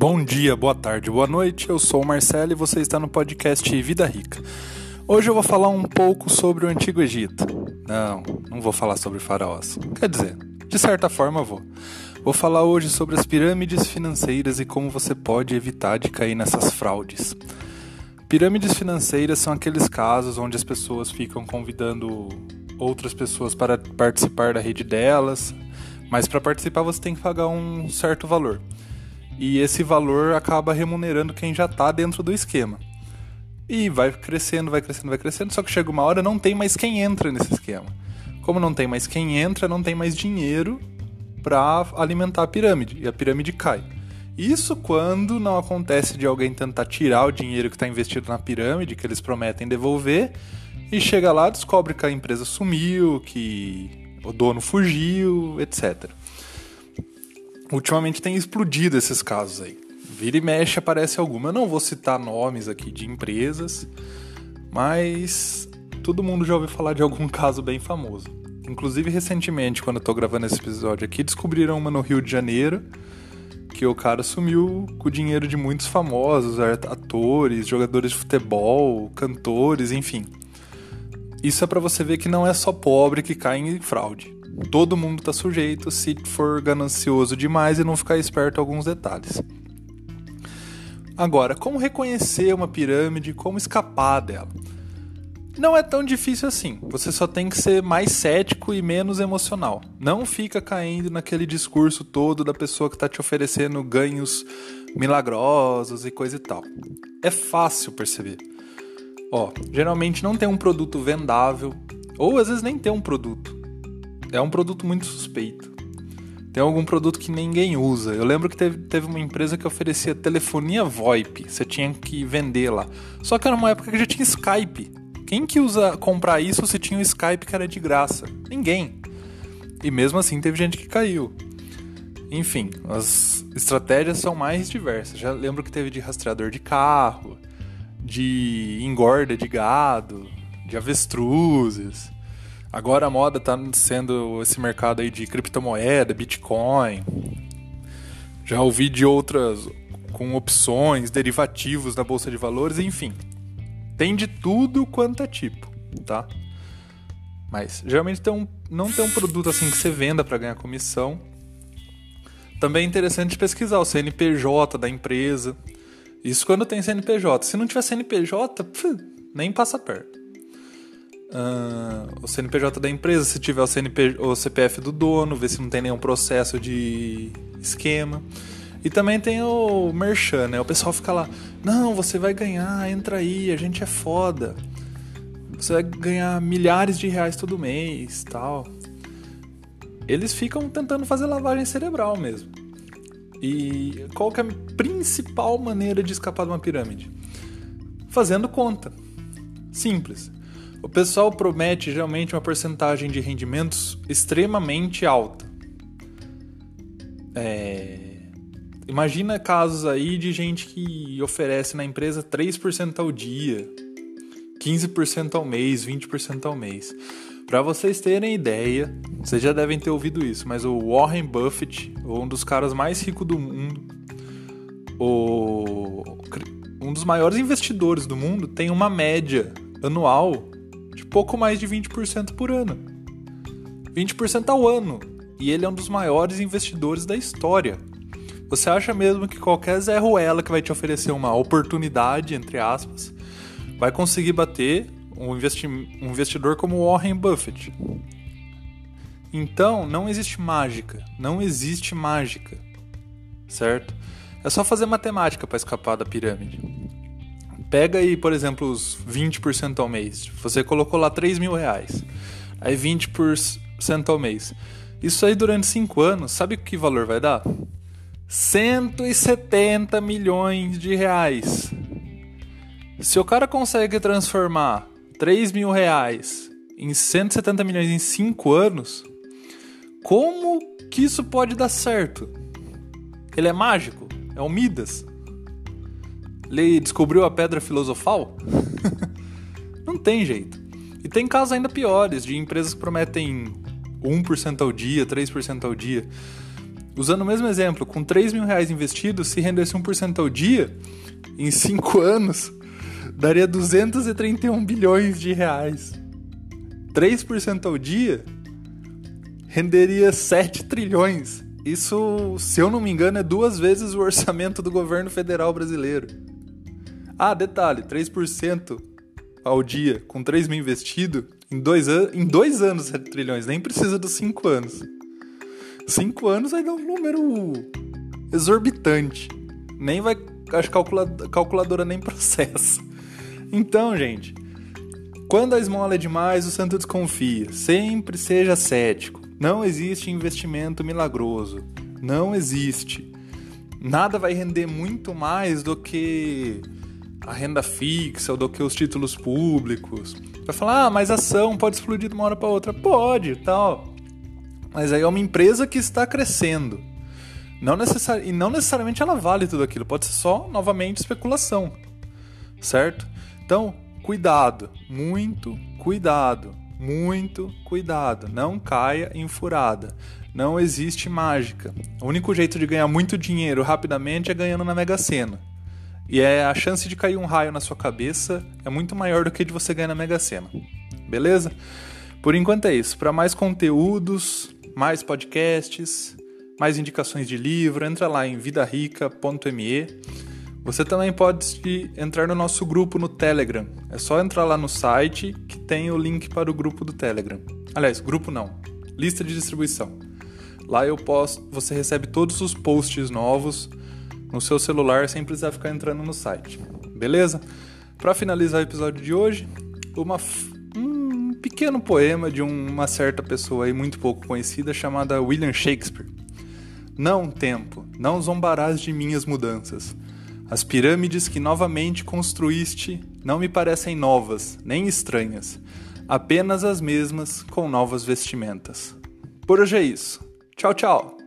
Bom dia, boa tarde, boa noite. Eu sou o Marcelo e você está no podcast Vida Rica. Hoje eu vou falar um pouco sobre o Antigo Egito. Não, não vou falar sobre faraós. Quer dizer, de certa forma vou. Vou falar hoje sobre as pirâmides financeiras e como você pode evitar de cair nessas fraudes. Pirâmides financeiras são aqueles casos onde as pessoas ficam convidando outras pessoas para participar da rede delas, mas para participar você tem que pagar um certo valor e esse valor acaba remunerando quem já está dentro do esquema. E vai crescendo, vai crescendo, vai crescendo, só que chega uma hora não tem mais quem entra nesse esquema. Como não tem mais quem entra, não tem mais dinheiro para alimentar a pirâmide e a pirâmide cai. Isso quando não acontece de alguém tentar tirar o dinheiro que está investido na pirâmide, que eles prometem devolver, e chega lá descobre que a empresa sumiu, que o dono fugiu, etc. Ultimamente tem explodido esses casos aí. Vira e mexe aparece alguma. Eu não vou citar nomes aqui de empresas, mas todo mundo já ouviu falar de algum caso bem famoso. Inclusive, recentemente, quando eu tô gravando esse episódio aqui, descobriram uma no Rio de Janeiro que o cara sumiu com o dinheiro de muitos famosos, atores, jogadores de futebol, cantores, enfim. Isso é para você ver que não é só pobre que cai em fraude. Todo mundo está sujeito se for ganancioso demais e não ficar esperto alguns detalhes. Agora, como reconhecer uma pirâmide, como escapar dela? Não é tão difícil assim. Você só tem que ser mais cético e menos emocional. Não fica caindo naquele discurso todo da pessoa que está te oferecendo ganhos milagrosos e coisa e tal. É fácil perceber. Ó, geralmente não tem um produto vendável, ou às vezes nem tem um produto é um produto muito suspeito. Tem algum produto que ninguém usa. Eu lembro que teve, teve uma empresa que oferecia telefonia VoIP. Você tinha que vender lá. Só que era uma época que já tinha Skype. Quem que usa comprar isso se tinha o Skype que era de graça? Ninguém. E mesmo assim teve gente que caiu. Enfim, as estratégias são mais diversas. Já lembro que teve de rastreador de carro, de engorda de gado, de avestruzes. Agora a moda está sendo esse mercado aí de criptomoeda, Bitcoin. Já ouvi de outras com opções, derivativos na bolsa de valores, enfim. Tem de tudo quanto é tipo, tá? Mas geralmente tem um, não tem um produto assim que você venda para ganhar comissão. Também é interessante pesquisar o CNPJ da empresa. Isso quando tem CNPJ. Se não tiver CNPJ, nem passa perto uh, o CNPJ da empresa, se tiver o, CNP, o CPF do dono, ver se não tem nenhum processo de esquema. E também tem o Merchan, né? O pessoal fica lá, não, você vai ganhar, entra aí, a gente é foda. Você vai ganhar milhares de reais todo mês, tal. Eles ficam tentando fazer lavagem cerebral mesmo. E qual que é a principal maneira de escapar de uma pirâmide? Fazendo conta. Simples. O pessoal promete geralmente uma porcentagem de rendimentos extremamente alta. É... Imagina casos aí de gente que oferece na empresa 3% ao dia, 15% ao mês, 20% ao mês. Para vocês terem ideia, vocês já devem ter ouvido isso, mas o Warren Buffett, um dos caras mais ricos do mundo, o... um dos maiores investidores do mundo, tem uma média anual de pouco mais de 20% por ano. 20% ao ano. E ele é um dos maiores investidores da história. Você acha mesmo que qualquer Zé Ruela que vai te oferecer uma oportunidade, entre aspas, vai conseguir bater um, investi um investidor como Warren Buffett? Então, não existe mágica. Não existe mágica. Certo? É só fazer matemática para escapar da pirâmide. Pega aí, por exemplo, os 20% ao mês. Você colocou lá 3 mil reais. Aí 20% ao mês. Isso aí durante 5 anos, sabe que valor vai dar? 170 milhões de reais. Se o cara consegue transformar 3 mil reais em 170 milhões em 5 anos, como que isso pode dar certo? Ele é mágico? É o Midas? Ele descobriu a pedra filosofal? Não tem jeito. E tem casos ainda piores, de empresas que prometem 1% ao dia, 3% ao dia. Usando o mesmo exemplo, com 3 mil reais investidos, se rendesse 1% ao dia, em 5 anos, daria 231 bilhões de reais. 3% ao dia renderia 7 trilhões. Isso, se eu não me engano, é duas vezes o orçamento do governo federal brasileiro. Ah, detalhe, 3% ao dia, com 3 mil investido, em dois, an em dois anos 7 trilhões, nem precisa dos 5 anos. 5 anos vai dar um número exorbitante. Nem vai, acho que calculadora nem processa. Então, gente, quando a esmola é demais, o santo desconfia. Sempre seja cético. Não existe investimento milagroso. Não existe. Nada vai render muito mais do que a renda fixa ou do que os títulos públicos. Vai falar, ah, mas ação pode explodir de uma hora para outra. Pode, tal. Mas aí é uma empresa que está crescendo. Não necessari e não necessariamente ela vale tudo aquilo. Pode ser só, novamente, especulação. Certo? Então, cuidado. Muito cuidado. Muito cuidado. Não caia em furada. Não existe mágica. O único jeito de ganhar muito dinheiro rapidamente é ganhando na Mega Sena. E é a chance de cair um raio na sua cabeça é muito maior do que de você ganhar na Mega Sena. Beleza? Por enquanto é isso. Para mais conteúdos, mais podcasts, mais indicações de livro, entra lá em vidarica.me. Você também pode entrar no nosso grupo no Telegram. É só entrar lá no site que tem o link para o grupo do Telegram. Aliás, grupo não, lista de distribuição. Lá eu posto, você recebe todos os posts novos no seu celular sem precisar ficar entrando no site. Beleza? Para finalizar o episódio de hoje, uma, um pequeno poema de uma certa pessoa aí muito pouco conhecida chamada William Shakespeare. Não, tempo, não zombarás de minhas mudanças. As pirâmides que novamente construíste não me parecem novas, nem estranhas, apenas as mesmas com novas vestimentas. Por hoje é isso. Tchau, tchau!